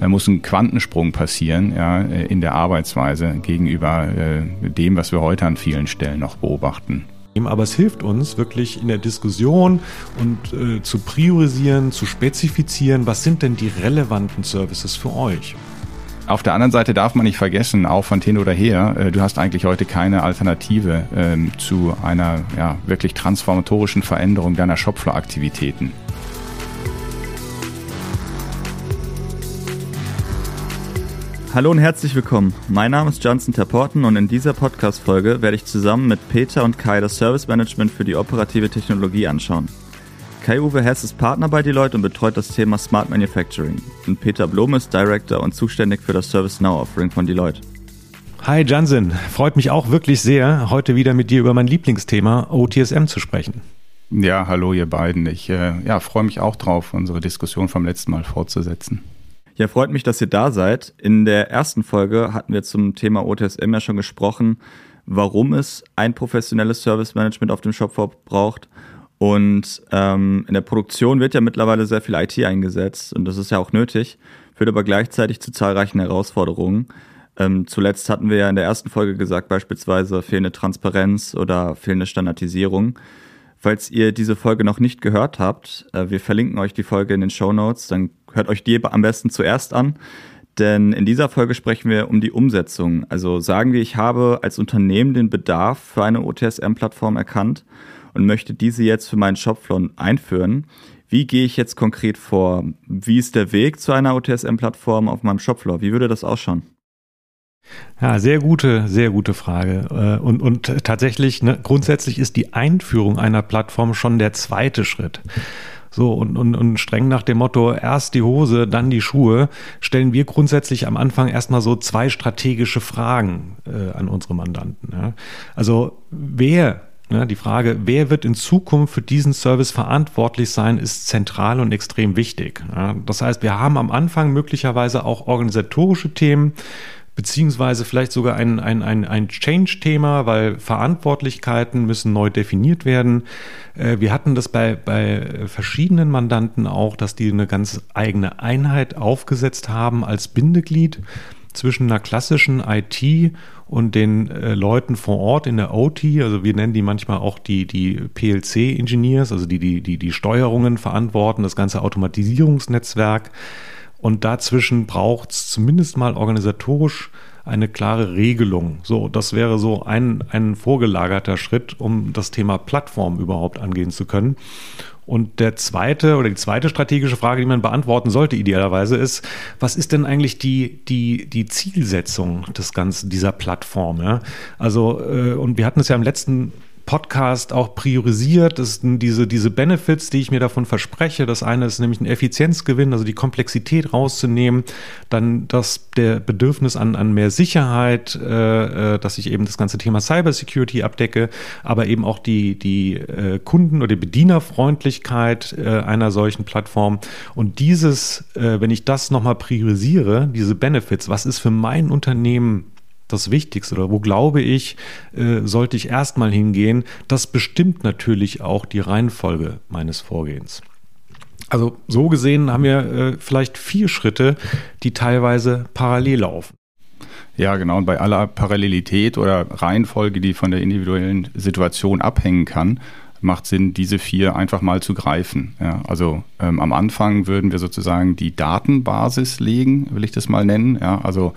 Da muss ein Quantensprung passieren ja, in der Arbeitsweise gegenüber äh, dem, was wir heute an vielen Stellen noch beobachten. Aber es hilft uns wirklich in der Diskussion und äh, zu priorisieren, zu spezifizieren, was sind denn die relevanten Services für euch. Auf der anderen Seite darf man nicht vergessen, auch von Ten oder her, äh, du hast eigentlich heute keine Alternative ähm, zu einer ja, wirklich transformatorischen Veränderung deiner Shopfloor-Aktivitäten. Hallo und herzlich willkommen. Mein Name ist Johnson Terporten und in dieser Podcast-Folge werde ich zusammen mit Peter und Kai das Service Management für die operative Technologie anschauen. Kai-Uwe Hess ist Partner bei Deloitte und betreut das Thema Smart Manufacturing. Und Peter Blom ist Director und zuständig für das ServiceNow-Offering von Deloitte. Hi Johnson, freut mich auch wirklich sehr, heute wieder mit dir über mein Lieblingsthema OTSM zu sprechen. Ja, hallo ihr beiden. Ich äh, ja, freue mich auch drauf, unsere Diskussion vom letzten Mal fortzusetzen. Ja, freut mich, dass ihr da seid. In der ersten Folge hatten wir zum Thema OTSM ja schon gesprochen, warum es ein professionelles Service Management auf dem Shopfloor braucht. Und ähm, in der Produktion wird ja mittlerweile sehr viel IT eingesetzt und das ist ja auch nötig, führt aber gleichzeitig zu zahlreichen Herausforderungen. Ähm, zuletzt hatten wir ja in der ersten Folge gesagt, beispielsweise fehlende Transparenz oder fehlende Standardisierung. Falls ihr diese Folge noch nicht gehört habt, äh, wir verlinken euch die Folge in den Show Notes, dann hört euch die am besten zuerst an. Denn in dieser Folge sprechen wir um die Umsetzung. Also sagen wir, ich habe als Unternehmen den Bedarf für eine OTSM-Plattform erkannt und möchte diese jetzt für meinen Shopfloor einführen. Wie gehe ich jetzt konkret vor? Wie ist der Weg zu einer OTSM-Plattform auf meinem Shopfloor? Wie würde das ausschauen? Ja, sehr gute, sehr gute Frage. Äh, und, und tatsächlich, ne, grundsätzlich ist die Einführung einer Plattform schon der zweite Schritt. So, und, und, und streng nach dem Motto, erst die Hose, dann die Schuhe, stellen wir grundsätzlich am Anfang erstmal so zwei strategische Fragen äh, an unsere Mandanten. Ja. Also, wer ja, die Frage, wer wird in Zukunft für diesen Service verantwortlich sein, ist zentral und extrem wichtig. Das heißt, wir haben am Anfang möglicherweise auch organisatorische Themen, beziehungsweise vielleicht sogar ein, ein, ein, ein Change-Thema, weil Verantwortlichkeiten müssen neu definiert werden. Äh, wir hatten das bei, bei verschiedenen Mandanten auch, dass die eine ganz eigene Einheit aufgesetzt haben als Bindeglied zwischen einer klassischen IT und den äh, Leuten vor Ort in der OT, also wir nennen die manchmal auch die, die PLC-Engineers, also die, die, die die Steuerungen verantworten, das ganze Automatisierungsnetzwerk. Und dazwischen braucht es zumindest mal organisatorisch eine klare Regelung. So, das wäre so ein, ein vorgelagerter Schritt, um das Thema Plattform überhaupt angehen zu können. Und der zweite oder die zweite strategische Frage, die man beantworten sollte, idealerweise, ist, was ist denn eigentlich die, die, die Zielsetzung des Ganzen, dieser Plattform? Ja? Also, äh, und wir hatten es ja im letzten Podcast auch priorisiert. Das sind diese, diese Benefits, die ich mir davon verspreche. Das eine ist nämlich ein Effizienzgewinn, also die Komplexität rauszunehmen. Dann das, der Bedürfnis an, an mehr Sicherheit, äh, äh, dass ich eben das ganze Thema Cybersecurity abdecke, aber eben auch die, die äh, Kunden- oder die Bedienerfreundlichkeit äh, einer solchen Plattform. Und dieses, äh, wenn ich das nochmal priorisiere, diese Benefits, was ist für mein Unternehmen das Wichtigste oder wo glaube ich, äh, sollte ich erstmal hingehen, das bestimmt natürlich auch die Reihenfolge meines Vorgehens. Also so gesehen haben wir äh, vielleicht vier Schritte, die teilweise parallel laufen. Ja, genau. Und bei aller Parallelität oder Reihenfolge, die von der individuellen Situation abhängen kann, macht Sinn, diese vier einfach mal zu greifen. Ja, also ähm, am Anfang würden wir sozusagen die Datenbasis legen, will ich das mal nennen. Ja, also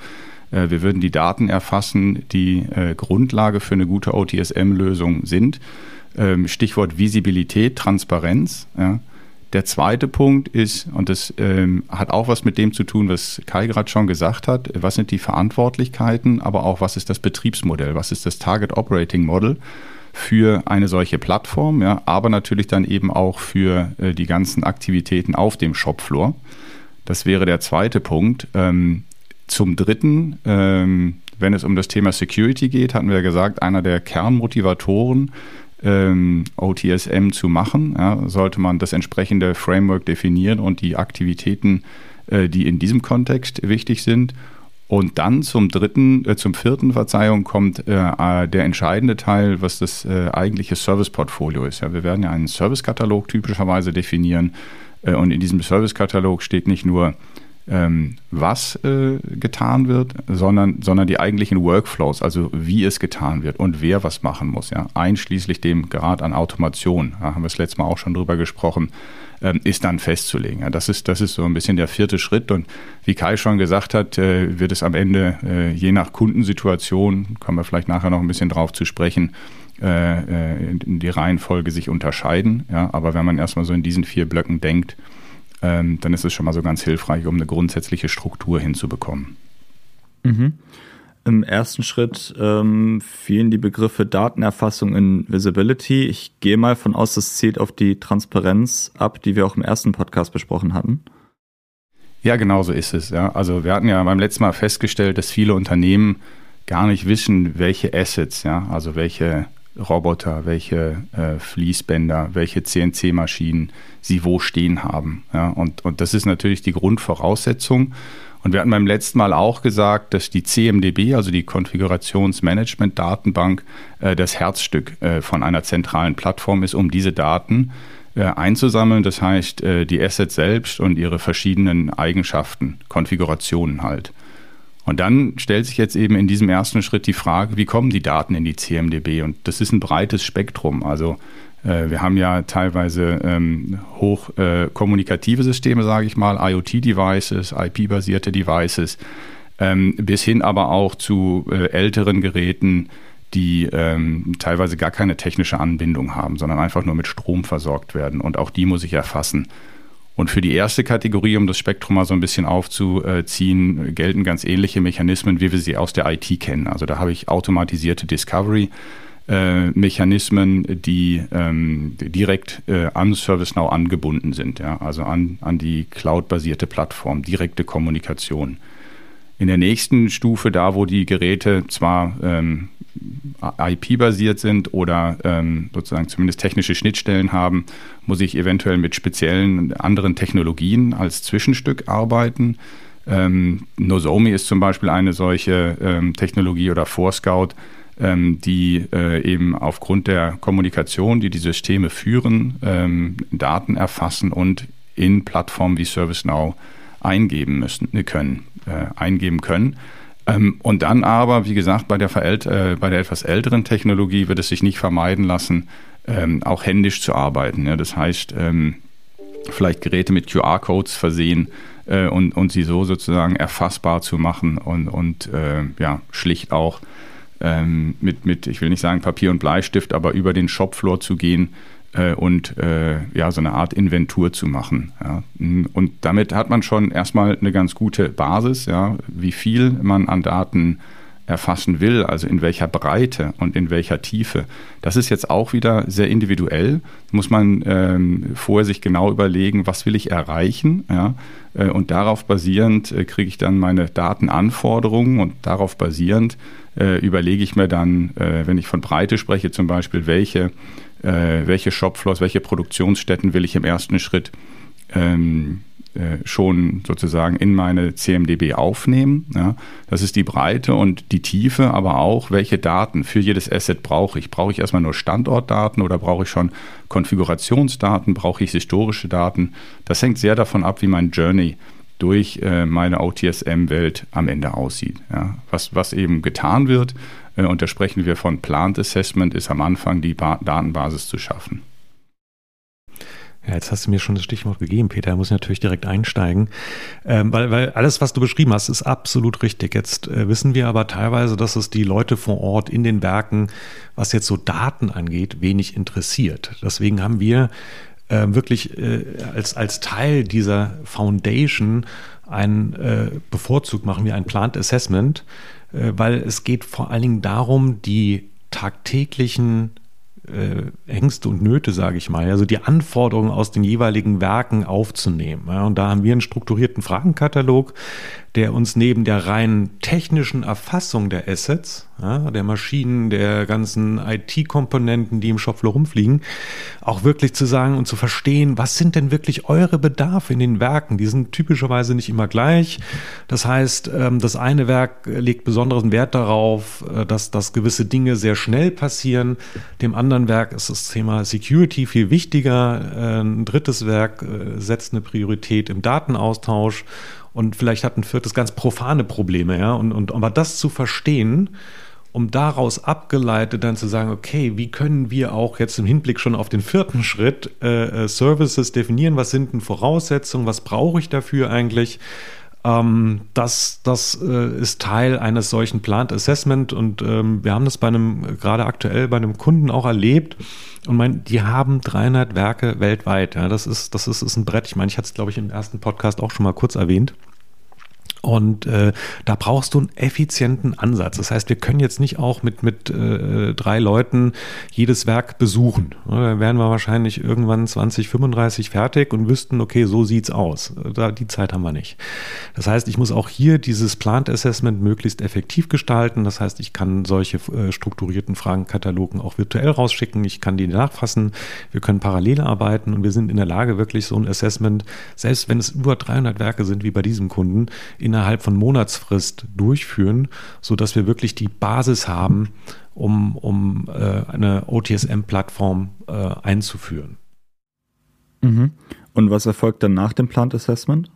wir würden die Daten erfassen, die äh, Grundlage für eine gute OTSM-Lösung sind. Ähm, Stichwort Visibilität, Transparenz. Der zweite Punkt ist, und das ähm, hat auch was mit dem zu tun, was Kai gerade schon gesagt hat, was sind die Verantwortlichkeiten, aber auch was ist das Betriebsmodell, was ist das Target Operating Model für eine solche Plattform, ja, aber natürlich dann eben auch für äh, die ganzen Aktivitäten auf dem Shopfloor. Das wäre der zweite Punkt. Ähm, zum Dritten, ähm, wenn es um das Thema Security geht, hatten wir ja gesagt, einer der Kernmotivatoren, ähm, OTSM zu machen, ja, sollte man das entsprechende Framework definieren und die Aktivitäten, äh, die in diesem Kontext wichtig sind. Und dann zum dritten, äh, zum vierten, Verzeihung, kommt äh, der entscheidende Teil, was das äh, eigentliche Service-Portfolio ist. Ja, wir werden ja einen Service-Katalog typischerweise definieren. Äh, und in diesem Service-Katalog steht nicht nur ähm, was äh, getan wird, sondern, sondern die eigentlichen Workflows, also wie es getan wird und wer was machen muss, ja, einschließlich dem Grad an Automation, da haben wir das letzte Mal auch schon drüber gesprochen, ähm, ist dann festzulegen. Ja, das, ist, das ist so ein bisschen der vierte Schritt und wie Kai schon gesagt hat, äh, wird es am Ende äh, je nach Kundensituation, kommen wir vielleicht nachher noch ein bisschen drauf zu sprechen, äh, äh die Reihenfolge sich unterscheiden. Ja, aber wenn man erstmal so in diesen vier Blöcken denkt, ähm, dann ist es schon mal so ganz hilfreich, um eine grundsätzliche Struktur hinzubekommen. Mhm. Im ersten Schritt ähm, fielen die Begriffe Datenerfassung in Visibility. Ich gehe mal von aus, das zielt auf die Transparenz ab, die wir auch im ersten Podcast besprochen hatten. Ja, genau so ist es. Ja. Also wir hatten ja beim letzten Mal festgestellt, dass viele Unternehmen gar nicht wissen, welche Assets, ja, also welche Roboter, welche äh, Fließbänder, welche CNC-Maschinen sie wo stehen haben. Ja, und, und das ist natürlich die Grundvoraussetzung. Und wir hatten beim letzten Mal auch gesagt, dass die CMDB, also die Konfigurationsmanagement-Datenbank, äh, das Herzstück äh, von einer zentralen Plattform ist, um diese Daten äh, einzusammeln. Das heißt, äh, die Assets selbst und ihre verschiedenen Eigenschaften, Konfigurationen halt. Und dann stellt sich jetzt eben in diesem ersten Schritt die Frage, wie kommen die Daten in die CMDB? Und das ist ein breites Spektrum. Also äh, wir haben ja teilweise ähm, hoch äh, Systeme, sage ich mal, IoT-Devices, IP-basierte Devices, ähm, bis hin aber auch zu äh, älteren Geräten, die ähm, teilweise gar keine technische Anbindung haben, sondern einfach nur mit Strom versorgt werden. Und auch die muss ich erfassen. Und für die erste Kategorie, um das Spektrum mal so ein bisschen aufzuziehen, gelten ganz ähnliche Mechanismen, wie wir sie aus der IT kennen. Also da habe ich automatisierte Discovery. Äh, Mechanismen, die ähm, direkt äh, an ServiceNow angebunden sind, ja? also an, an die cloud-basierte Plattform, direkte Kommunikation. In der nächsten Stufe, da wo die Geräte zwar ähm, IP-basiert sind oder ähm, sozusagen zumindest technische Schnittstellen haben, muss ich eventuell mit speziellen anderen Technologien als Zwischenstück arbeiten. Ähm, Nozomi ist zum Beispiel eine solche ähm, Technologie oder Forescout, ähm, die äh, eben aufgrund der Kommunikation, die die Systeme führen, ähm, Daten erfassen und in Plattformen wie ServiceNow eingeben müssen, können, äh, eingeben können. Ähm, und dann aber, wie gesagt, bei der, äh, bei der etwas älteren Technologie wird es sich nicht vermeiden lassen, ähm, auch händisch zu arbeiten. Ja? Das heißt, ähm, vielleicht Geräte mit QR-Codes versehen äh, und, und sie so sozusagen erfassbar zu machen und, und äh, ja, schlicht auch ähm, mit, mit, ich will nicht sagen Papier und Bleistift, aber über den Shopfloor zu gehen äh, und äh, ja, so eine Art Inventur zu machen. Ja. Und damit hat man schon erstmal eine ganz gute Basis, ja, wie viel man an Daten erfassen will, also in welcher Breite und in welcher Tiefe. Das ist jetzt auch wieder sehr individuell. Muss man ähm, vorher sich genau überlegen, was will ich erreichen. Ja? Äh, und darauf basierend äh, kriege ich dann meine Datenanforderungen und darauf basierend äh, überlege ich mir dann, äh, wenn ich von Breite spreche, zum Beispiel, welche welche Shopfloors, welche Produktionsstätten will ich im ersten Schritt ähm, äh, schon sozusagen in meine CMDB aufnehmen. Ja. Das ist die Breite und die Tiefe, aber auch, welche Daten für jedes Asset brauche ich. Brauche ich erstmal nur Standortdaten oder brauche ich schon Konfigurationsdaten, brauche ich historische Daten? Das hängt sehr davon ab, wie mein Journey durch äh, meine OTSM-Welt am Ende aussieht. Ja. Was, was eben getan wird, äh, und da sprechen wir von Plant Assessment, ist am Anfang die ba Datenbasis zu schaffen. Ja, jetzt hast du mir schon das Stichwort gegeben, Peter. Da muss ich natürlich direkt einsteigen. Ähm, weil, weil alles, was du beschrieben hast, ist absolut richtig. Jetzt äh, wissen wir aber teilweise, dass es die Leute vor Ort in den Werken, was jetzt so Daten angeht, wenig interessiert. Deswegen haben wir äh, wirklich äh, als, als Teil dieser Foundation ein äh, bevorzugt machen wir ein Plant Assessment, äh, weil es geht vor allen Dingen darum, die tagtäglichen äh, Ängste und Nöte, sage ich mal, also die Anforderungen aus den jeweiligen Werken aufzunehmen. Und da haben wir einen strukturierten Fragenkatalog, der uns neben der rein technischen Erfassung der Assets, ja, der Maschinen, der ganzen IT-Komponenten, die im Shopfloor rumfliegen, auch wirklich zu sagen und zu verstehen, was sind denn wirklich eure Bedarfe in den Werken? Die sind typischerweise nicht immer gleich. Das heißt, ähm, das eine Werk legt besonderen Wert darauf, äh, dass, dass gewisse Dinge sehr schnell passieren. Dem anderen Werk ist das Thema Security viel wichtiger. Äh, ein drittes Werk äh, setzt eine Priorität im Datenaustausch und vielleicht hat ein viertes ganz profane Probleme, ja. Und, und aber das zu verstehen, um daraus abgeleitet dann zu sagen, okay, wie können wir auch jetzt im Hinblick schon auf den vierten Schritt äh, äh Services definieren, was sind denn Voraussetzungen, was brauche ich dafür eigentlich? Ähm, das das äh, ist Teil eines solchen Plant Assessment und ähm, wir haben das bei einem, gerade aktuell bei einem Kunden auch erlebt. Und mein, die haben 300 Werke weltweit. Ja, das ist, das ist, ist ein Brett. Ich meine, ich hatte es, glaube ich, im ersten Podcast auch schon mal kurz erwähnt. Und äh, da brauchst du einen effizienten Ansatz. Das heißt, wir können jetzt nicht auch mit, mit äh, drei Leuten jedes Werk besuchen. Da wären wir wahrscheinlich irgendwann 2035 fertig und wüssten, okay, so sieht's aus. Da, die Zeit haben wir nicht. Das heißt, ich muss auch hier dieses Plant Assessment möglichst effektiv gestalten. Das heißt, ich kann solche äh, strukturierten Fragenkatalogen auch virtuell rausschicken. Ich kann die nachfassen. Wir können parallel arbeiten und wir sind in der Lage, wirklich so ein Assessment, selbst wenn es über 300 Werke sind, wie bei diesem Kunden, innerhalb von Monatsfrist durchführen, sodass wir wirklich die Basis haben, um, um äh, eine OTSM-Plattform äh, einzuführen. Mhm. Und was erfolgt dann nach dem Plant Assessment?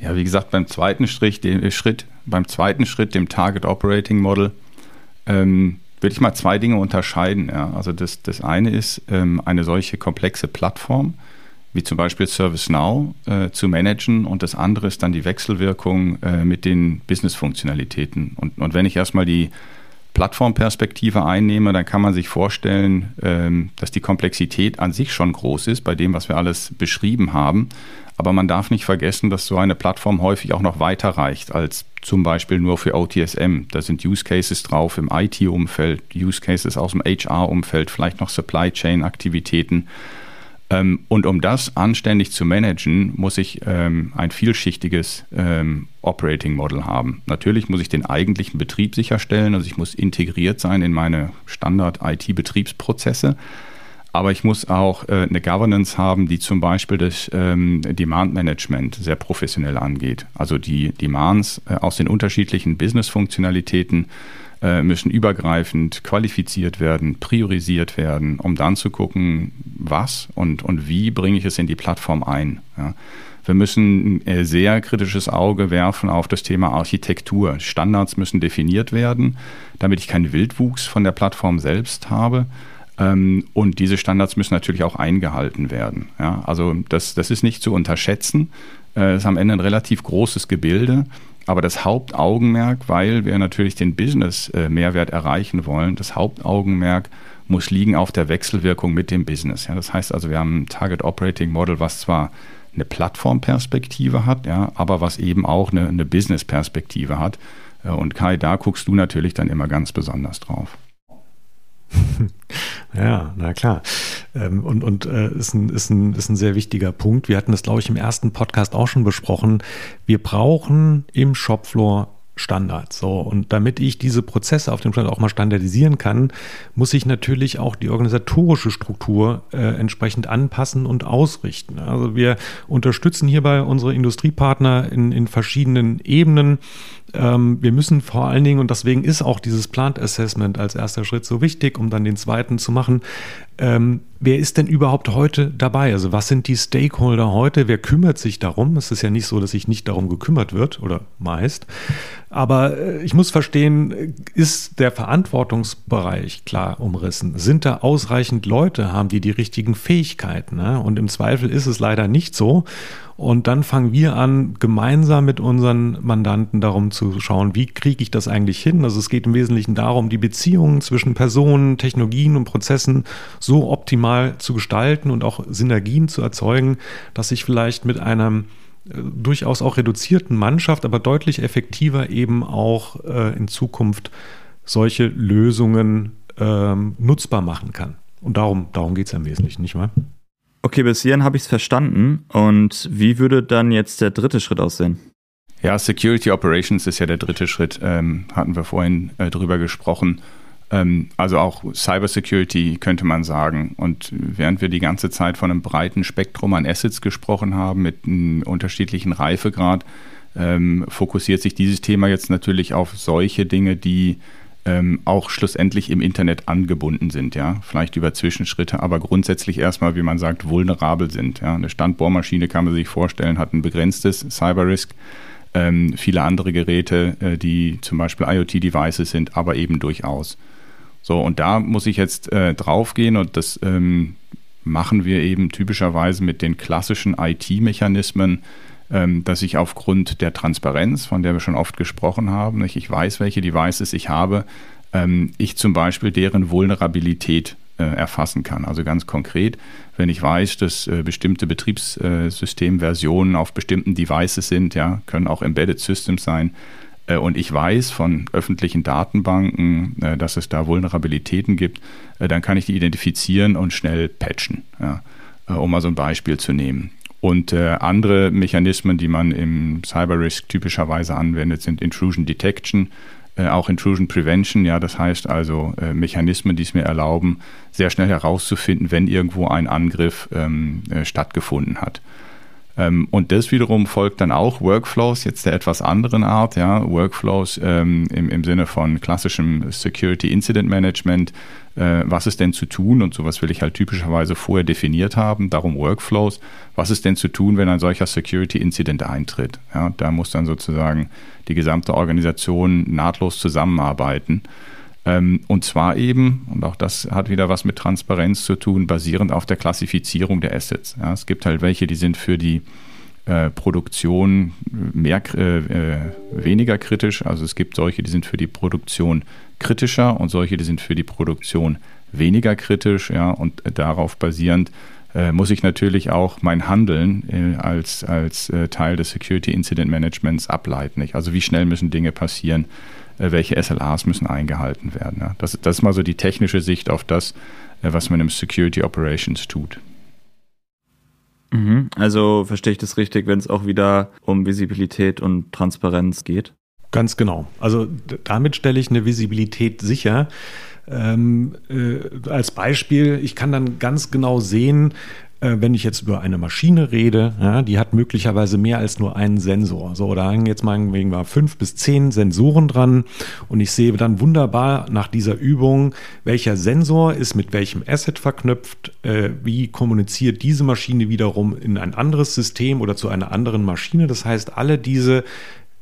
Ja, wie gesagt, beim zweiten Schritt, dem, äh, Schritt, beim zweiten Schritt, dem Target Operating Model, ähm, würde ich mal zwei Dinge unterscheiden. Ja. Also das, das eine ist ähm, eine solche komplexe Plattform, wie zum Beispiel ServiceNow, äh, zu managen und das andere ist dann die Wechselwirkung äh, mit den Business-Funktionalitäten. Und, und wenn ich erstmal die Plattformperspektive einnehme, dann kann man sich vorstellen, ähm, dass die Komplexität an sich schon groß ist bei dem, was wir alles beschrieben haben. Aber man darf nicht vergessen, dass so eine Plattform häufig auch noch weiter reicht als zum Beispiel nur für OTSM. Da sind Use Cases drauf im IT-Umfeld, Use Cases aus dem HR-Umfeld, vielleicht noch Supply Chain-Aktivitäten. Ähm, und um das anständig zu managen, muss ich ähm, ein vielschichtiges ähm, Operating Model haben. Natürlich muss ich den eigentlichen Betrieb sicherstellen, also ich muss integriert sein in meine Standard-IT-Betriebsprozesse. Aber ich muss auch äh, eine Governance haben, die zum Beispiel das ähm, Demand Management sehr professionell angeht. Also die Demands äh, aus den unterschiedlichen Business-Funktionalitäten äh, müssen übergreifend qualifiziert werden, priorisiert werden, um dann zu gucken, was und, und wie bringe ich es in die Plattform ein. Ja. Wir müssen ein äh, sehr kritisches Auge werfen auf das Thema Architektur. Standards müssen definiert werden, damit ich keinen Wildwuchs von der Plattform selbst habe. Ähm, und diese Standards müssen natürlich auch eingehalten werden. Ja, also das, das ist nicht zu unterschätzen. Äh, es ist am Ende ein relativ großes Gebilde. Aber das Hauptaugenmerk, weil wir natürlich den Business-Mehrwert erreichen wollen, das Hauptaugenmerk muss liegen auf der Wechselwirkung mit dem Business. Ja, das heißt also, wir haben ein Target Operating Model, was zwar eine Plattformperspektive hat, ja, aber was eben auch eine, eine Business-Perspektive hat. Äh, und Kai, da guckst du natürlich dann immer ganz besonders drauf. Ja, na klar. Ähm, und und äh, ist, ein, ist, ein, ist ein sehr wichtiger Punkt. Wir hatten das, glaube ich, im ersten Podcast auch schon besprochen. Wir brauchen im Shopfloor Standards. So, und damit ich diese Prozesse auf dem Stand auch mal standardisieren kann, muss ich natürlich auch die organisatorische Struktur äh, entsprechend anpassen und ausrichten. Also wir unterstützen hierbei unsere Industriepartner in, in verschiedenen Ebenen. Ähm, wir müssen vor allen Dingen, und deswegen ist auch dieses Plant Assessment als erster Schritt so wichtig, um dann den zweiten zu machen, ähm, wer ist denn überhaupt heute dabei? Also was sind die Stakeholder heute? Wer kümmert sich darum? Es ist ja nicht so, dass sich nicht darum gekümmert wird oder meist. Aber äh, ich muss verstehen, ist der Verantwortungsbereich klar umrissen? Sind da ausreichend Leute? Haben die die richtigen Fähigkeiten? Ne? Und im Zweifel ist es leider nicht so. Und dann fangen wir an, gemeinsam mit unseren Mandanten darum zu schauen, wie kriege ich das eigentlich hin? Also es geht im Wesentlichen darum, die Beziehungen zwischen Personen, Technologien und Prozessen so optimal zu gestalten und auch Synergien zu erzeugen, dass ich vielleicht mit einem äh, durchaus auch reduzierten Mannschaft, aber deutlich effektiver eben auch äh, in Zukunft solche Lösungen ähm, nutzbar machen kann. Und darum, darum geht es im Wesentlichen, nicht wahr? Okay, bis hierhin habe ich es verstanden. Und wie würde dann jetzt der dritte Schritt aussehen? Ja, Security Operations ist ja der dritte Schritt, ähm, hatten wir vorhin äh, drüber gesprochen. Ähm, also auch Cybersecurity könnte man sagen. Und während wir die ganze Zeit von einem breiten Spektrum an Assets gesprochen haben, mit einem unterschiedlichen Reifegrad, ähm, fokussiert sich dieses Thema jetzt natürlich auf solche Dinge, die ähm, auch schlussendlich im Internet angebunden sind, ja, vielleicht über Zwischenschritte, aber grundsätzlich erstmal, wie man sagt, vulnerabel sind. Ja. Eine Standbohrmaschine kann man sich vorstellen, hat ein begrenztes Cyber-Risk. Ähm, viele andere Geräte, äh, die zum Beispiel IoT-Devices sind, aber eben durchaus. So, und da muss ich jetzt äh, draufgehen und das ähm, machen wir eben typischerweise mit den klassischen IT-Mechanismen, dass ich aufgrund der Transparenz, von der wir schon oft gesprochen haben, ich weiß, welche Devices ich habe, ähm, ich zum Beispiel deren Vulnerabilität äh, erfassen kann. Also ganz konkret, wenn ich weiß, dass äh, bestimmte Betriebssystemversionen auf bestimmten Devices sind, ja, können auch Embedded Systems sein, äh, und ich weiß von öffentlichen Datenbanken, dass es da Vulnerabilitäten gibt, dann kann ich die identifizieren und schnell patchen, ja, um mal so ein Beispiel zu nehmen. Und äh, andere Mechanismen, die man im Cyber Risk typischerweise anwendet, sind Intrusion Detection, äh, auch Intrusion Prevention. Ja, das heißt also äh, Mechanismen, die es mir erlauben, sehr schnell herauszufinden, wenn irgendwo ein Angriff ähm, äh, stattgefunden hat. Ähm, und das wiederum folgt dann auch Workflows, jetzt der etwas anderen Art, ja, Workflows ähm, im, im Sinne von klassischem Security Incident Management. Äh, was ist denn zu tun? Und sowas will ich halt typischerweise vorher definiert haben, darum Workflows. Was ist denn zu tun, wenn ein solcher Security Incident eintritt? Ja, da muss dann sozusagen die gesamte Organisation nahtlos zusammenarbeiten. Ähm, und zwar eben, und auch das hat wieder was mit Transparenz zu tun, basierend auf der Klassifizierung der Assets. Ja, es gibt halt welche, die sind für die äh, Produktion mehr, äh, äh, weniger kritisch. Also es gibt solche, die sind für die Produktion kritischer und solche, die sind für die Produktion weniger kritisch. Ja, und darauf basierend äh, muss ich natürlich auch mein Handeln äh, als, als äh, Teil des Security Incident Managements ableiten. Nicht? Also wie schnell müssen Dinge passieren, äh, welche SLAs müssen eingehalten werden. Ja. Das, das ist mal so die technische Sicht auf das, äh, was man im Security Operations tut. Mhm. Also verstehe ich das richtig, wenn es auch wieder um Visibilität und Transparenz geht? Ganz genau. Also damit stelle ich eine Visibilität sicher. Ähm, äh, als Beispiel, ich kann dann ganz genau sehen, äh, wenn ich jetzt über eine Maschine rede, ja, die hat möglicherweise mehr als nur einen Sensor. So, da hängen jetzt meinetwegen mal fünf bis zehn Sensoren dran und ich sehe dann wunderbar nach dieser Übung, welcher Sensor ist mit welchem Asset verknüpft, äh, wie kommuniziert diese Maschine wiederum in ein anderes System oder zu einer anderen Maschine. Das heißt, alle diese äh,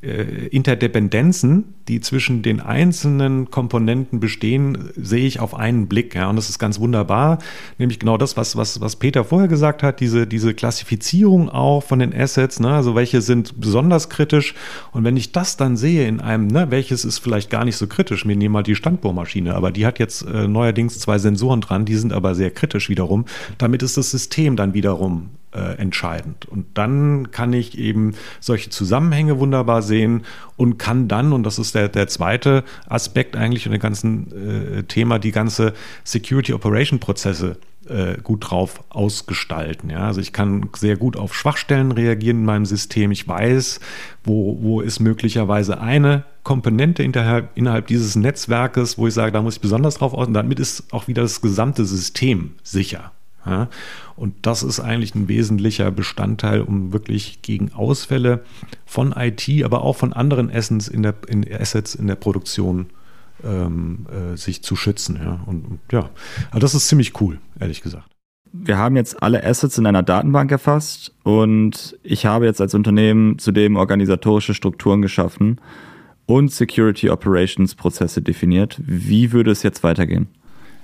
Interdependenzen, die zwischen den einzelnen Komponenten bestehen, sehe ich auf einen Blick. Ja, und das ist ganz wunderbar. Nämlich genau das, was, was, was Peter vorher gesagt hat, diese, diese Klassifizierung auch von den Assets, ne, also welche sind besonders kritisch. Und wenn ich das dann sehe in einem, ne, welches ist vielleicht gar nicht so kritisch, wir nehmen mal die Standbohrmaschine, aber die hat jetzt äh, neuerdings zwei Sensoren dran, die sind aber sehr kritisch wiederum. Damit ist das System dann wiederum äh, entscheidend. Und dann kann ich eben solche Zusammenhänge wunderbar sehen und kann dann, und das ist der, der zweite Aspekt eigentlich in dem ganzen äh, Thema, die ganze Security Operation Prozesse äh, gut drauf ausgestalten. Ja? Also ich kann sehr gut auf Schwachstellen reagieren in meinem System. Ich weiß, wo, wo ist möglicherweise eine Komponente innerhalb, innerhalb dieses Netzwerkes, wo ich sage, da muss ich besonders drauf aus. Und damit ist auch wieder das gesamte System sicher. Ja? Und das ist eigentlich ein wesentlicher Bestandteil, um wirklich gegen Ausfälle von IT, aber auch von anderen Essens in der, in Assets in der Produktion ähm, äh, sich zu schützen. Ja? Und, und ja, also das ist ziemlich cool, ehrlich gesagt. Wir haben jetzt alle Assets in einer Datenbank erfasst und ich habe jetzt als Unternehmen zudem organisatorische Strukturen geschaffen und Security Operations Prozesse definiert. Wie würde es jetzt weitergehen?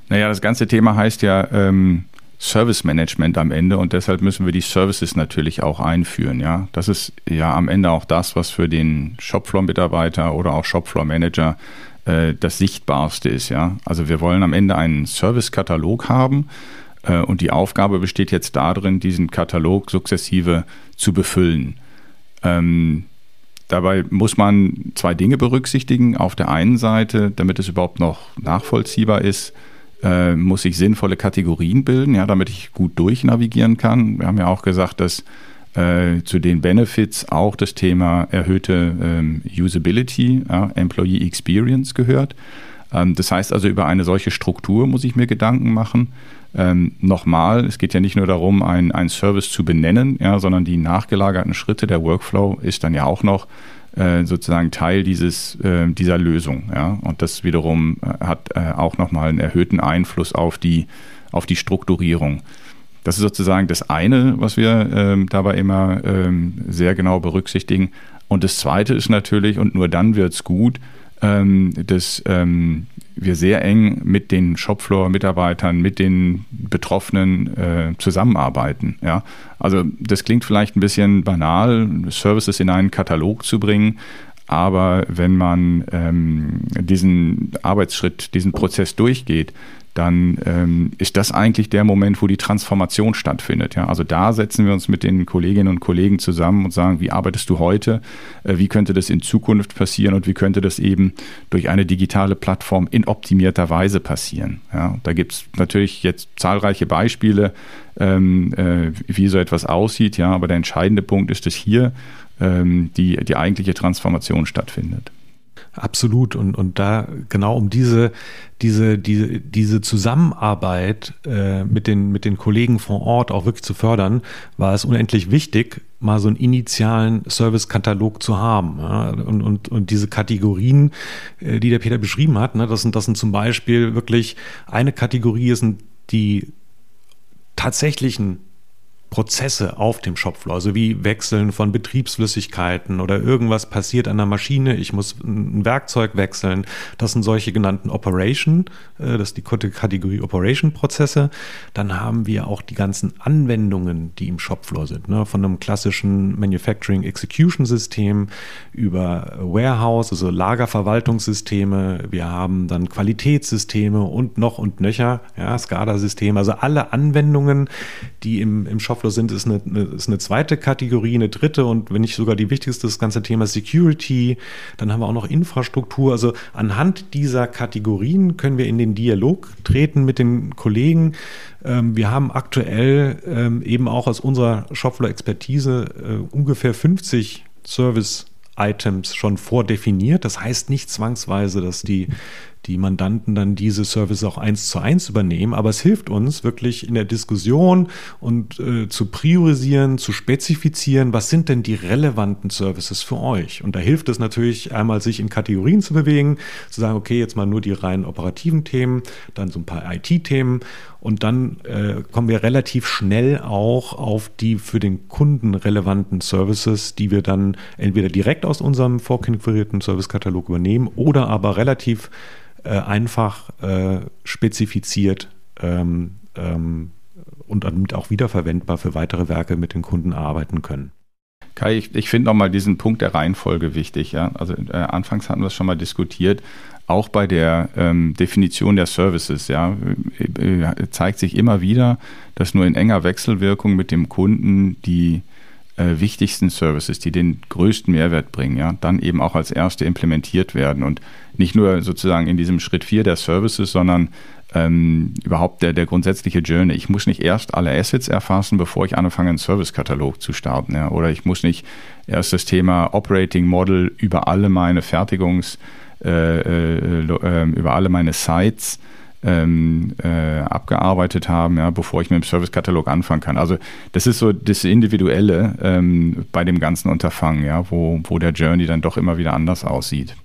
Naja, das ganze Thema heißt ja ähm, Service Management am Ende und deshalb müssen wir die Services natürlich auch einführen. Ja, das ist ja am Ende auch das, was für den Shopfloor-Mitarbeiter oder auch Shopfloor-Manager äh, das Sichtbarste ist. Ja, also wir wollen am Ende einen Service-Katalog haben äh, und die Aufgabe besteht jetzt darin, diesen Katalog sukzessive zu befüllen. Ähm, Dabei muss man zwei Dinge berücksichtigen. Auf der einen Seite, damit es überhaupt noch nachvollziehbar ist, äh, muss ich sinnvolle Kategorien bilden, ja, damit ich gut durchnavigieren kann. Wir haben ja auch gesagt, dass äh, zu den Benefits auch das Thema erhöhte ähm, Usability, ja, Employee Experience gehört. Ähm, das heißt also, über eine solche Struktur muss ich mir Gedanken machen. Ähm, Nochmal, es geht ja nicht nur darum, einen Service zu benennen, ja, sondern die nachgelagerten Schritte, der Workflow ist dann ja auch noch äh, sozusagen Teil dieses, äh, dieser Lösung. Ja? Und das wiederum äh, hat äh, auch nochmal einen erhöhten Einfluss auf die, auf die Strukturierung. Das ist sozusagen das eine, was wir ähm, dabei immer ähm, sehr genau berücksichtigen. Und das zweite ist natürlich, und nur dann wird es gut, ähm, dass ähm, wir sehr eng mit den Shopfloor-Mitarbeitern, mit den Betroffenen äh, zusammenarbeiten. Ja? Also das klingt vielleicht ein bisschen banal, Services in einen Katalog zu bringen, aber wenn man ähm, diesen Arbeitsschritt, diesen Prozess durchgeht, dann ähm, ist das eigentlich der Moment, wo die Transformation stattfindet. Ja? Also da setzen wir uns mit den Kolleginnen und Kollegen zusammen und sagen, wie arbeitest du heute, äh, wie könnte das in Zukunft passieren und wie könnte das eben durch eine digitale Plattform in optimierter Weise passieren. Ja? Da gibt es natürlich jetzt zahlreiche Beispiele, ähm, äh, wie so etwas aussieht, ja, aber der entscheidende Punkt ist, dass hier ähm, die, die eigentliche Transformation stattfindet. Absolut. Und, und da genau um diese, diese, diese, diese Zusammenarbeit äh, mit, den, mit den Kollegen vor Ort auch wirklich zu fördern, war es unendlich wichtig, mal so einen initialen Servicekatalog zu haben. Ja? Und, und, und diese Kategorien, äh, die der Peter beschrieben hat, ne, das, sind, das sind zum Beispiel wirklich eine Kategorie sind die tatsächlichen Prozesse auf dem Shopfloor, also wie Wechseln von Betriebsflüssigkeiten oder irgendwas passiert an der Maschine, ich muss ein Werkzeug wechseln. Das sind solche genannten Operation, äh, das ist die Kategorie Operation-Prozesse. Dann haben wir auch die ganzen Anwendungen, die im Shopfloor sind, ne? von einem klassischen Manufacturing Execution System über Warehouse, also Lagerverwaltungssysteme. Wir haben dann Qualitätssysteme und noch und nöcher, ja, SCADA-Systeme, also alle Anwendungen, die im, im Shopfloor sind, ist eine, ist eine zweite Kategorie, eine dritte und wenn nicht sogar die wichtigste, das ganze Thema Security. Dann haben wir auch noch Infrastruktur. Also anhand dieser Kategorien können wir in den Dialog treten mit den Kollegen. Ähm, wir haben aktuell ähm, eben auch aus unserer Shopfloor-Expertise äh, ungefähr 50 Service Items schon vordefiniert. Das heißt nicht zwangsweise, dass die die Mandanten dann diese Services auch eins zu eins übernehmen. Aber es hilft uns wirklich in der Diskussion und äh, zu priorisieren, zu spezifizieren, was sind denn die relevanten Services für euch? Und da hilft es natürlich einmal, sich in Kategorien zu bewegen, zu sagen, okay, jetzt mal nur die rein operativen Themen, dann so ein paar IT-Themen und dann äh, kommen wir relativ schnell auch auf die für den Kunden relevanten Services, die wir dann entweder direkt aus unserem vorkonfigurierten Servicekatalog übernehmen oder aber relativ äh, einfach äh, spezifiziert ähm, ähm, und damit auch wiederverwendbar für weitere Werke mit den Kunden arbeiten können. Kai, ich, ich finde nochmal diesen Punkt der Reihenfolge wichtig. Ja? Also äh, anfangs hatten wir es schon mal diskutiert. Auch bei der ähm, Definition der Services ja, äh, äh, zeigt sich immer wieder, dass nur in enger Wechselwirkung mit dem Kunden die äh, wichtigsten Services, die den größten Mehrwert bringen, ja, dann eben auch als erste implementiert werden. Und nicht nur sozusagen in diesem Schritt 4 der Services, sondern ähm, überhaupt der, der grundsätzliche Journey. Ich muss nicht erst alle Assets erfassen, bevor ich anfange, einen Servicekatalog zu starten. Ja? Oder ich muss nicht erst das Thema Operating Model über alle meine Fertigungs- äh, äh, äh, über alle meine Sites ähm, äh, abgearbeitet haben, ja, bevor ich mit dem Servicekatalog anfangen kann. Also das ist so das Individuelle ähm, bei dem ganzen Unterfangen, ja, wo, wo der Journey dann doch immer wieder anders aussieht.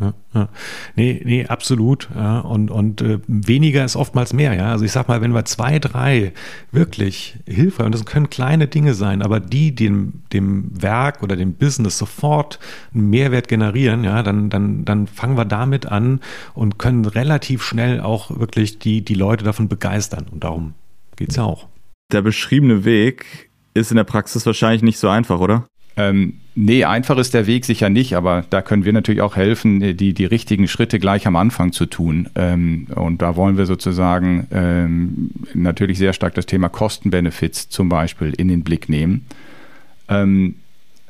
Ja, ja. Nee, nee, absolut. Ja. Und, und äh, weniger ist oftmals mehr, ja. Also ich sag mal, wenn wir zwei, drei wirklich hilfreich, und das können kleine Dinge sein, aber die dem, dem Werk oder dem Business sofort einen Mehrwert generieren, ja, dann, dann, dann fangen wir damit an und können relativ schnell auch wirklich die, die Leute davon begeistern. Und darum geht's ja auch. Der beschriebene Weg ist in der Praxis wahrscheinlich nicht so einfach, oder? Ähm, nee, einfach ist der Weg sicher nicht, aber da können wir natürlich auch helfen, die, die richtigen Schritte gleich am Anfang zu tun. Ähm, und da wollen wir sozusagen ähm, natürlich sehr stark das Thema Kostenbenefits zum Beispiel in den Blick nehmen. Ähm,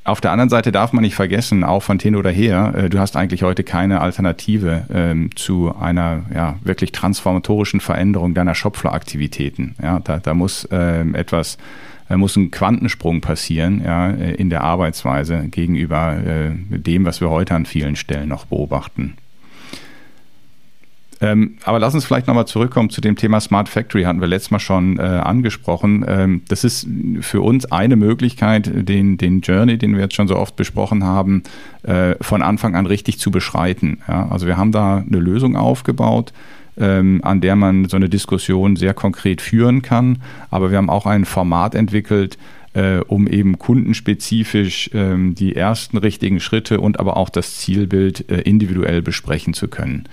auf der anderen Seite darf man nicht vergessen, auch von hin oder her, äh, du hast eigentlich heute keine Alternative ähm, zu einer ja, wirklich transformatorischen Veränderung deiner Shopfloor-Aktivitäten. Ja, da, da muss ähm, etwas muss ein Quantensprung passieren ja, in der Arbeitsweise gegenüber äh, dem, was wir heute an vielen Stellen noch beobachten. Ähm, aber lass uns vielleicht nochmal zurückkommen zu dem Thema Smart Factory, hatten wir letztes Mal schon äh, angesprochen. Ähm, das ist für uns eine Möglichkeit, den, den Journey, den wir jetzt schon so oft besprochen haben, äh, von Anfang an richtig zu beschreiten. Ja? Also wir haben da eine Lösung aufgebaut, ähm, an der man so eine Diskussion sehr konkret führen kann. Aber wir haben auch ein Format entwickelt, äh, um eben kundenspezifisch ähm, die ersten richtigen Schritte und aber auch das Zielbild äh, individuell besprechen zu können.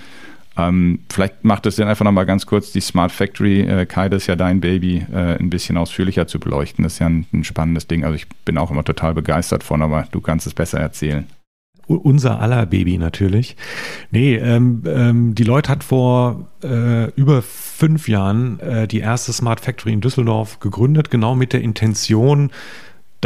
Ähm, vielleicht macht es Sinn, einfach nochmal ganz kurz die Smart Factory, äh, Kai, das ist ja dein Baby, äh, ein bisschen ausführlicher zu beleuchten. Das ist ja ein, ein spannendes Ding. Also ich bin auch immer total begeistert von, aber du kannst es besser erzählen unser aller Baby natürlich. Nee, ähm, ähm, die Leute hat vor äh, über fünf Jahren äh, die erste Smart Factory in Düsseldorf gegründet, genau mit der Intention,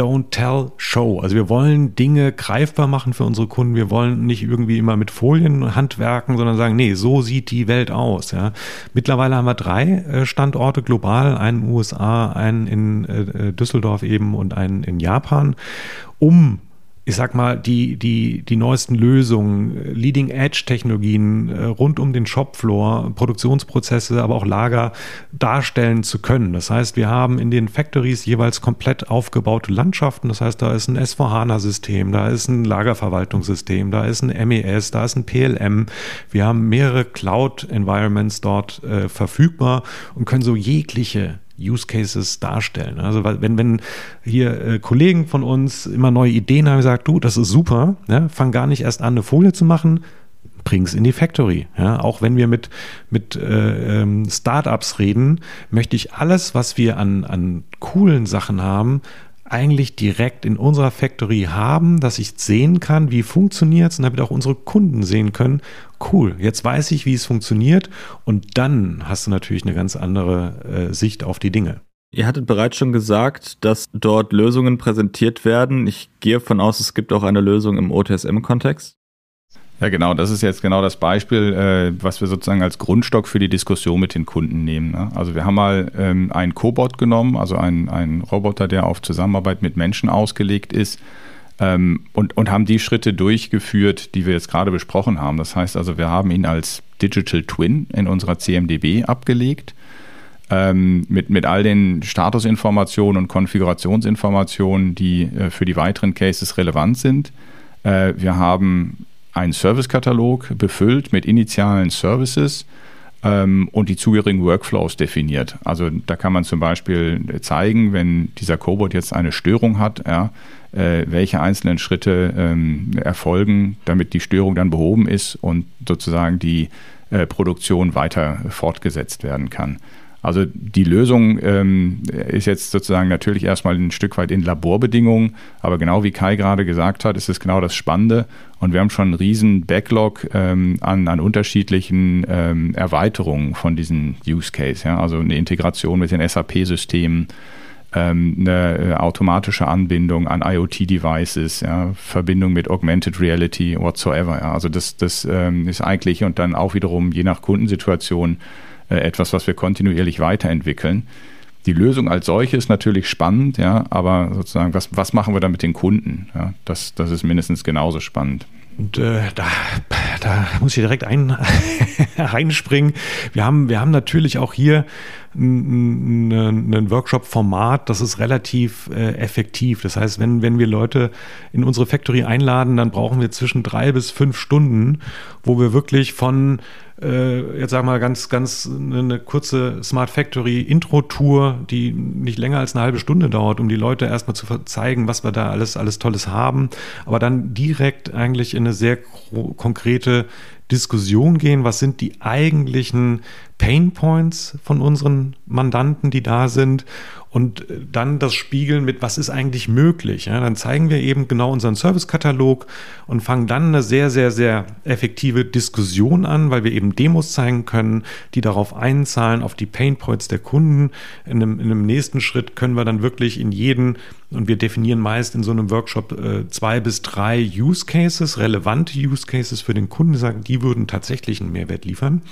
Don't Tell Show. Also wir wollen Dinge greifbar machen für unsere Kunden. Wir wollen nicht irgendwie immer mit Folien handwerken, sondern sagen, nee, so sieht die Welt aus. Ja. Mittlerweile haben wir drei äh, Standorte global, einen in USA, einen in äh, Düsseldorf eben und einen in Japan, um ich sag mal, die, die, die neuesten Lösungen, Leading-Edge-Technologien äh, rund um den Shopfloor, Produktionsprozesse, aber auch Lager darstellen zu können. Das heißt, wir haben in den Factories jeweils komplett aufgebaute Landschaften. Das heißt, da ist ein S4HANA-System, da ist ein Lagerverwaltungssystem, da ist ein MES, da ist ein PLM. Wir haben mehrere Cloud-Environments dort äh, verfügbar und können so jegliche Use Cases darstellen. Also wenn, wenn hier äh, Kollegen von uns immer neue Ideen haben, gesagt, du, das ist super, ja, fang gar nicht erst an, eine Folie zu machen, bring es in die Factory. Ja, auch wenn wir mit, mit äh, ähm, Startups reden, möchte ich alles, was wir an, an coolen Sachen haben, eigentlich direkt in unserer Factory haben, dass ich sehen kann, wie funktioniert es und damit auch unsere Kunden sehen können, cool, jetzt weiß ich, wie es funktioniert und dann hast du natürlich eine ganz andere äh, Sicht auf die Dinge. Ihr hattet bereits schon gesagt, dass dort Lösungen präsentiert werden. Ich gehe von aus, es gibt auch eine Lösung im OTSM-Kontext. Ja, genau. Das ist jetzt genau das Beispiel, äh, was wir sozusagen als Grundstock für die Diskussion mit den Kunden nehmen. Ne? Also wir haben mal ähm, einen Cobot genommen, also einen, Roboter, der auf Zusammenarbeit mit Menschen ausgelegt ist ähm, und, und haben die Schritte durchgeführt, die wir jetzt gerade besprochen haben. Das heißt also, wir haben ihn als Digital Twin in unserer CMDB abgelegt. Ähm, mit, mit all den Statusinformationen und Konfigurationsinformationen, die äh, für die weiteren Cases relevant sind. Äh, wir haben einen Servicekatalog befüllt mit initialen Services ähm, und die zugehörigen Workflows definiert. Also da kann man zum Beispiel zeigen, wenn dieser Cobot jetzt eine Störung hat, ja, äh, welche einzelnen Schritte ähm, erfolgen, damit die Störung dann behoben ist und sozusagen die äh, Produktion weiter fortgesetzt werden kann. Also die Lösung ähm, ist jetzt sozusagen natürlich erstmal ein Stück weit in Laborbedingungen, aber genau wie Kai gerade gesagt hat, ist es genau das Spannende und wir haben schon einen riesen Backlog ähm, an, an unterschiedlichen ähm, Erweiterungen von diesem Use Case. Ja? Also eine Integration mit den SAP-Systemen, ähm, eine äh, automatische Anbindung an IoT-Devices, ja? Verbindung mit Augmented Reality, whatsoever. Ja? Also das, das ähm, ist eigentlich und dann auch wiederum je nach Kundensituation etwas, was wir kontinuierlich weiterentwickeln. Die Lösung als solche ist natürlich spannend, ja, aber sozusagen, was, was machen wir da mit den Kunden? Ja, das, das ist mindestens genauso spannend. Und äh, da, da muss ich direkt ein, reinspringen. Wir haben, wir haben natürlich auch hier ein, ein Workshop-Format, das ist relativ äh, effektiv. Das heißt, wenn, wenn wir Leute in unsere Factory einladen, dann brauchen wir zwischen drei bis fünf Stunden, wo wir wirklich von äh, jetzt sag mal ganz, ganz eine kurze Smart Factory Intro-Tour, die nicht länger als eine halbe Stunde dauert, um die Leute erstmal zu zeigen, was wir da alles, alles Tolles haben, aber dann direkt eigentlich in eine sehr konkrete Diskussion gehen, was sind die eigentlichen Pain Points von unseren Mandanten, die da sind und äh, dann das Spiegeln mit, was ist eigentlich möglich. Ja, dann zeigen wir eben genau unseren Servicekatalog und fangen dann eine sehr, sehr, sehr effektive Diskussion an, weil wir eben Demos zeigen können, die darauf einzahlen, auf die Painpoints der Kunden. In einem, in einem nächsten Schritt können wir dann wirklich in jeden, und wir definieren meist in so einem Workshop äh, zwei bis drei Use Cases, relevante Use Cases für den Kunden, sagen, die würden tatsächlich einen Mehrwert liefern.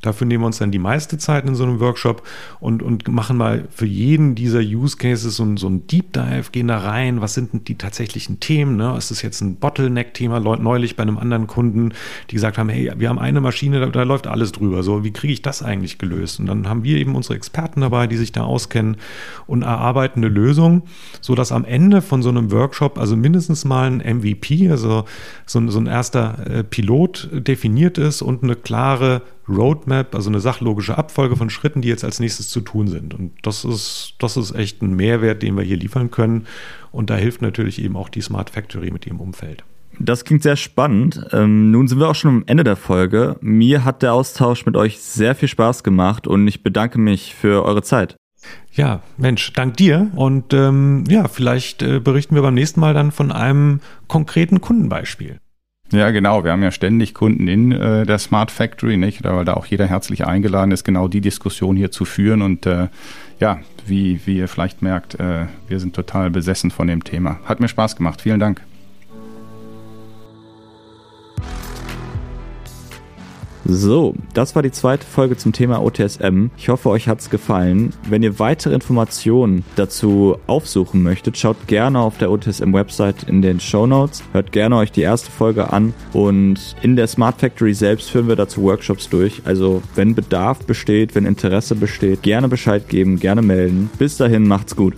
Dafür nehmen wir uns dann die meiste Zeit in so einem Workshop und, und machen mal für jeden die dieser Use Cases so, so ein Deep Dive, gehen da rein, was sind denn die tatsächlichen Themen? Ne? Ist das jetzt ein Bottleneck-Thema? Neulich bei einem anderen Kunden, die gesagt haben, hey, wir haben eine Maschine, da, da läuft alles drüber. So, wie kriege ich das eigentlich gelöst? Und dann haben wir eben unsere Experten dabei, die sich da auskennen und erarbeiten eine Lösung, sodass am Ende von so einem Workshop also mindestens mal ein MVP, also so, so ein erster äh, Pilot definiert ist und eine klare Roadmap, also eine sachlogische Abfolge von Schritten, die jetzt als nächstes zu tun sind. Und das ist, das ist echt ein Mehrwert, den wir hier liefern können. Und da hilft natürlich eben auch die Smart Factory mit ihrem Umfeld. Das klingt sehr spannend. Ähm, nun sind wir auch schon am Ende der Folge. Mir hat der Austausch mit euch sehr viel Spaß gemacht und ich bedanke mich für eure Zeit. Ja, Mensch, dank dir. Und ähm, ja, vielleicht äh, berichten wir beim nächsten Mal dann von einem konkreten Kundenbeispiel. Ja, genau. Wir haben ja ständig Kunden in äh, der Smart Factory, nicht? Weil da auch jeder herzlich eingeladen ist, genau die Diskussion hier zu führen. Und äh, ja, wie, wie ihr vielleicht merkt, äh, wir sind total besessen von dem Thema. Hat mir Spaß gemacht. Vielen Dank. So, das war die zweite Folge zum Thema OTSM. Ich hoffe, euch hat's gefallen. Wenn ihr weitere Informationen dazu aufsuchen möchtet, schaut gerne auf der OTSM-Website in den Show Notes. Hört gerne euch die erste Folge an und in der Smart Factory selbst führen wir dazu Workshops durch. Also, wenn Bedarf besteht, wenn Interesse besteht, gerne Bescheid geben, gerne melden. Bis dahin, macht's gut.